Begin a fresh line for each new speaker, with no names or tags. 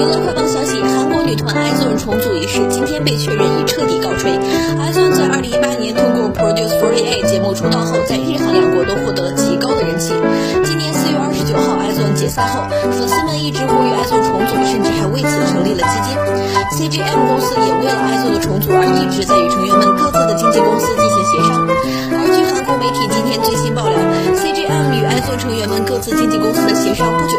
娱乐快报消息：韩国女团 IZONE 重组一事今天被确认已彻底告吹。IZONE 在二零一八年通过 Produce Four Eight 节目出道后，在日韩两国都获得了极高的人气。今年四月二十九号，IZONE 解散后，粉丝们一直呼吁 IZONE 重组，甚至还为此成立了基金。CGM 公司也为了 IZONE 的重组而一直在与成员们各自的经纪公司进行协商。而据韩国媒体今天最新爆料，CGM 与 IZONE 成员们各自经纪公司的协商不久。